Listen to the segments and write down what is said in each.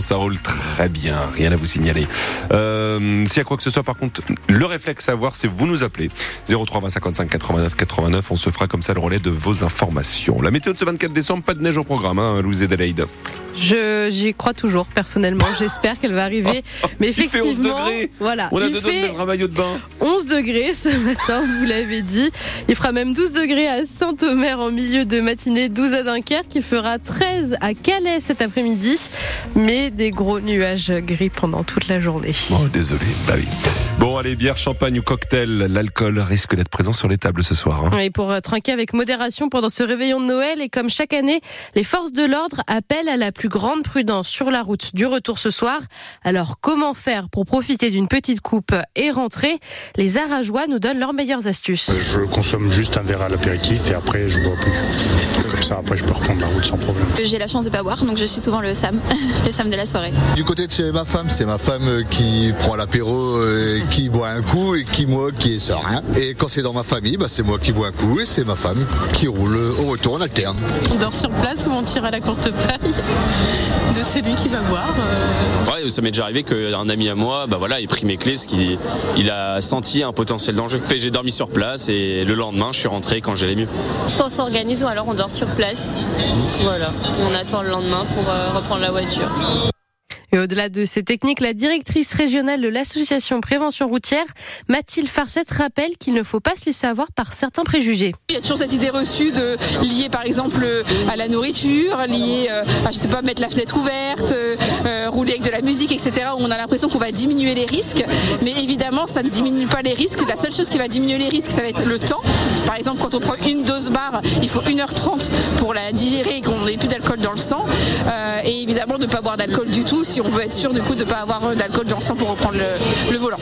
ça roule très bien, rien à vous signaler. Euh, S'il y a quoi que ce soit, par contre, le réflexe à avoir, c'est vous nous appelez 03 55 89 89. On se fera comme ça le relais de vos informations. La météo de ce 24 décembre, pas de neige au programme, hein, Louise Adelaide. Je j'y crois toujours personnellement. J'espère qu'elle va arriver. Mais effectivement, il fait 11 degrés. voilà, On a il fait un maillot de bain. 11 degrés ce matin, vous l'avez dit. Il fera même 12 degrés à Saint-Omer en milieu de matinée, 12 à Dunkerque. Il fera 13 à Calais cet après-midi. Mais des gros nuages gris pendant toute la journée. Oh, désolé, bah oui. Bon, allez, bière, champagne ou cocktail, l'alcool risque d'être présent sur les tables ce soir. hein. Et pour euh, trinquer avec modération pendant ce réveillon de Noël, et comme chaque année, les forces de l'ordre appellent à la plus grande prudence sur la route du retour ce soir. Alors, comment faire pour profiter d'une petite coupe et rentrer? Les Arageois nous donnent leurs meilleures astuces. Je consomme juste un verre à l'apéritif et après je bois plus. Ça après je peux reprendre la route sans problème. J'ai la chance de pas boire, donc je suis souvent le Sam, le Sam de la soirée. Du côté de chez ma femme, c'est ma femme euh, qui prend l'apéro, euh, qui boit un coup et qui moi qui est serein. Et quand c'est dans ma famille, bah, c'est moi qui bois un coup et c'est ma femme qui roule au retour, on alterne. On dort sur place ou on tire à la courte paille de celui qui va boire. euh. Ouais, ça m'est déjà arrivé qu'un ami à moi, bah voilà, ait pris mes clés, ce qui, il a senti un potentiel danger. J'ai dormi sur place et le lendemain, je suis rentré quand j'allais mieux. Soit on s'organise ou alors on dort sur place. Voilà, on attend le lendemain pour euh, reprendre la voiture. Et au-delà de ces techniques, la directrice régionale de l'association Prévention routière, Mathilde Farcette, rappelle qu'il ne faut pas se laisser avoir par certains préjugés. Il y a toujours cette idée reçue de liée par exemple à la nourriture, liée, euh, à, je sais pas, mettre la fenêtre ouverte, euh, euh, rouler avec de la musique, etc. Où on a l'impression qu'on va diminuer les risques, mais évidemment ça ne diminue pas les risques. La seule chose qui va diminuer les risques, ça va être le temps. Par exemple, quand on prend une dose barre, il faut 1h30 pour la digérer et qu'on n'ait plus d'alcool dans le sang. Et évidemment de ne pas boire d'alcool du tout on veut être sûr du coup de ne pas avoir euh, d'alcool dans le pour reprendre le volant.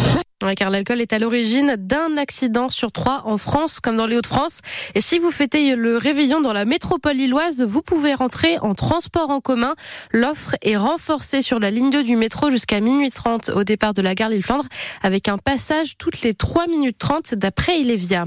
Car l'alcool est à l'origine d'un accident sur trois en France, comme dans les Hauts-de-France. Et si vous fêtez le réveillon dans la métropole lilloise, vous pouvez rentrer en transport en commun. L'offre est renforcée sur la ligne 2 du métro jusqu'à minuit 30 au départ de la gare Lille-Flandre, avec un passage toutes les 3 minutes 30 d'après Ilévia.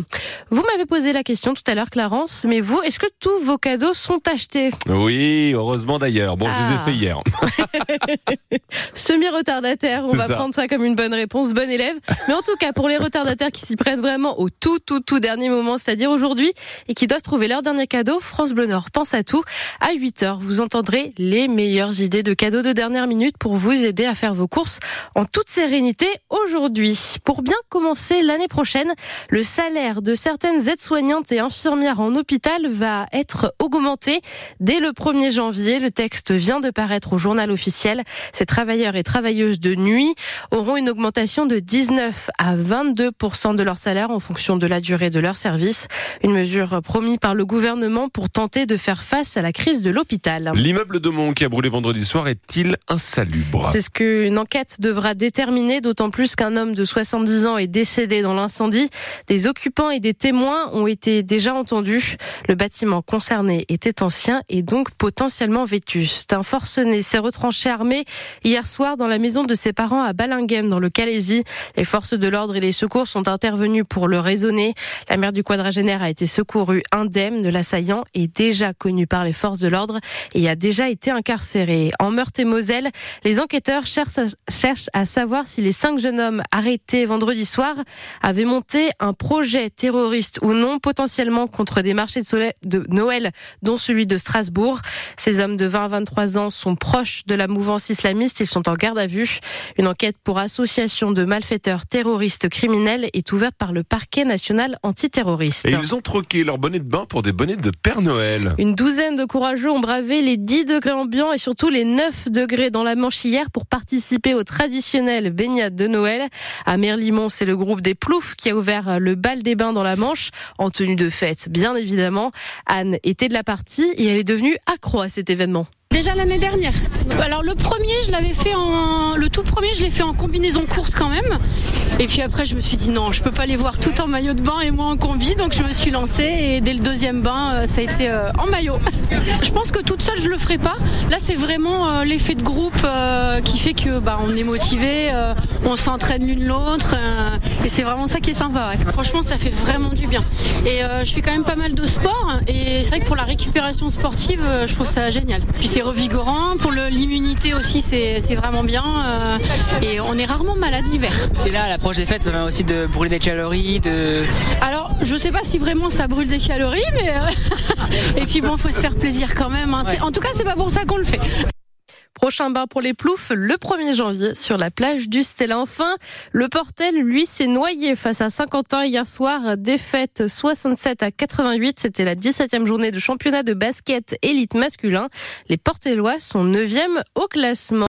Vous m'avez posé la question tout à l'heure, Clarence, mais vous, est-ce que tous vos cadeaux sont achetés? Oui, heureusement d'ailleurs. Bon, je Ah. les ai fait hier. Semi-retardataire, on va ça. prendre ça comme une bonne réponse, bon élève. Mais en tout cas, pour les retardataires qui s'y prennent vraiment au tout, tout, tout dernier moment, c'est-à-dire aujourd'hui, et qui doivent trouver leur dernier cadeau, France Bleu Nord pense à tout. À 8 heures, vous entendrez les meilleures idées de cadeaux de dernière minute pour vous aider à faire vos courses en toute sérénité aujourd'hui. Pour bien commencer l'année prochaine, le salaire de certaines aides-soignantes et infirmières en hôpital va être augmenté dès le 1er janvier. Le texte vient de paraître au journal officiel. Ces travailleurs et travailleuses de nuit auront une augmentation de 19 à 22 de leur salaire en fonction de la durée de leur service. Une mesure promise par le gouvernement pour tenter de faire face à la crise de l'hôpital. L'immeuble de Mont qui a brûlé vendredi soir est-il insalubre? C'est ce qu'une enquête devra déterminer, d'autant plus qu'un homme de 70 ans est décédé dans l'incendie. Des occupants et des témoins ont été déjà entendus. Le bâtiment concerné était ancien et donc potentiellement vétuste. Un forcené s'est retranché armé hier soir dans la maison de ses parents à Balinghem, dans le Calaisie. Les forces de l'ordre et les secours sont intervenus pour le raisonner. La mère du quadragénaire a été secourue indemne de l'assaillant est déjà connu par les forces de l'ordre et a déjà été incarcéré. En Meurthe-et-Moselle, les enquêteurs cherchent à, savoir si les cinq jeunes hommes arrêtés vendredi soir avaient monté un projet terroriste ou non, potentiellement contre des marchés de, de Noël, dont celui de Strasbourg. Ces hommes de 20 à 23 ans sont proches de la mouvance islamiste. Ils sont en garde à vue. Une enquête pour association de malfaiteurs terroristes criminels est ouverte par le parquet national antiterroriste. Et ils ont troqué leur bonnet de bain pour des bonnets de Père Noël. Une douzaine de courageux ont bravé les 10 degrés ambiants et surtout les 9 degrés dans la Manche hier pour participer au traditionnel baignade de Noël. À Merlimont, c'est le groupe des Ploufs qui a ouvert le bal des bains dans la Manche, en tenue de fête, bien évidemment. Anne était de la partie et elle est devenue accro à cet événement. Déjà l'année dernière. Alors le premier, je l'avais fait en, le tout premier, je l'ai fait en combinaison courte quand même. Et puis après, je me suis dit non, je peux pas les voir tout en maillot de bain et moi en combi, donc je me suis lancée et dès le deuxième bain, euh, ça a été euh, en maillot. Je pense que toute seule, je le ferai pas. Là, c'est vraiment euh, l'effet de groupe qui fait que bah, on est motivé, on s'entraîne l'une l'autre, et c'est vraiment ça qui est sympa. Franchement, ça fait vraiment du bien. Et je fais quand même pas mal de sport, et c'est vrai que pour la récupération sportive, je trouve ça génial. Puis c'est revigorant, pour l'immunité aussi, c'est vraiment bien, et on est rarement malade l'hiver. Et là, à l'approche des fêtes, ça permet aussi de brûler des calories, de. Alors, je sais pas si vraiment ça brûle des calories, mais et puis bon, faut se faire plaisir quand même. Hein. En tout cas, c'est pas pour ça qu'on le fait. Prochain bain pour les ploufs le 1er janvier sur la plage du Stella. Enfin, le Portel, lui, s'est noyé face à Saint-Quentin hier soir. Défaite 67 à 88. C'était la 17e journée de championnat de basket élite masculin. Les Portellois sont 9e au classement.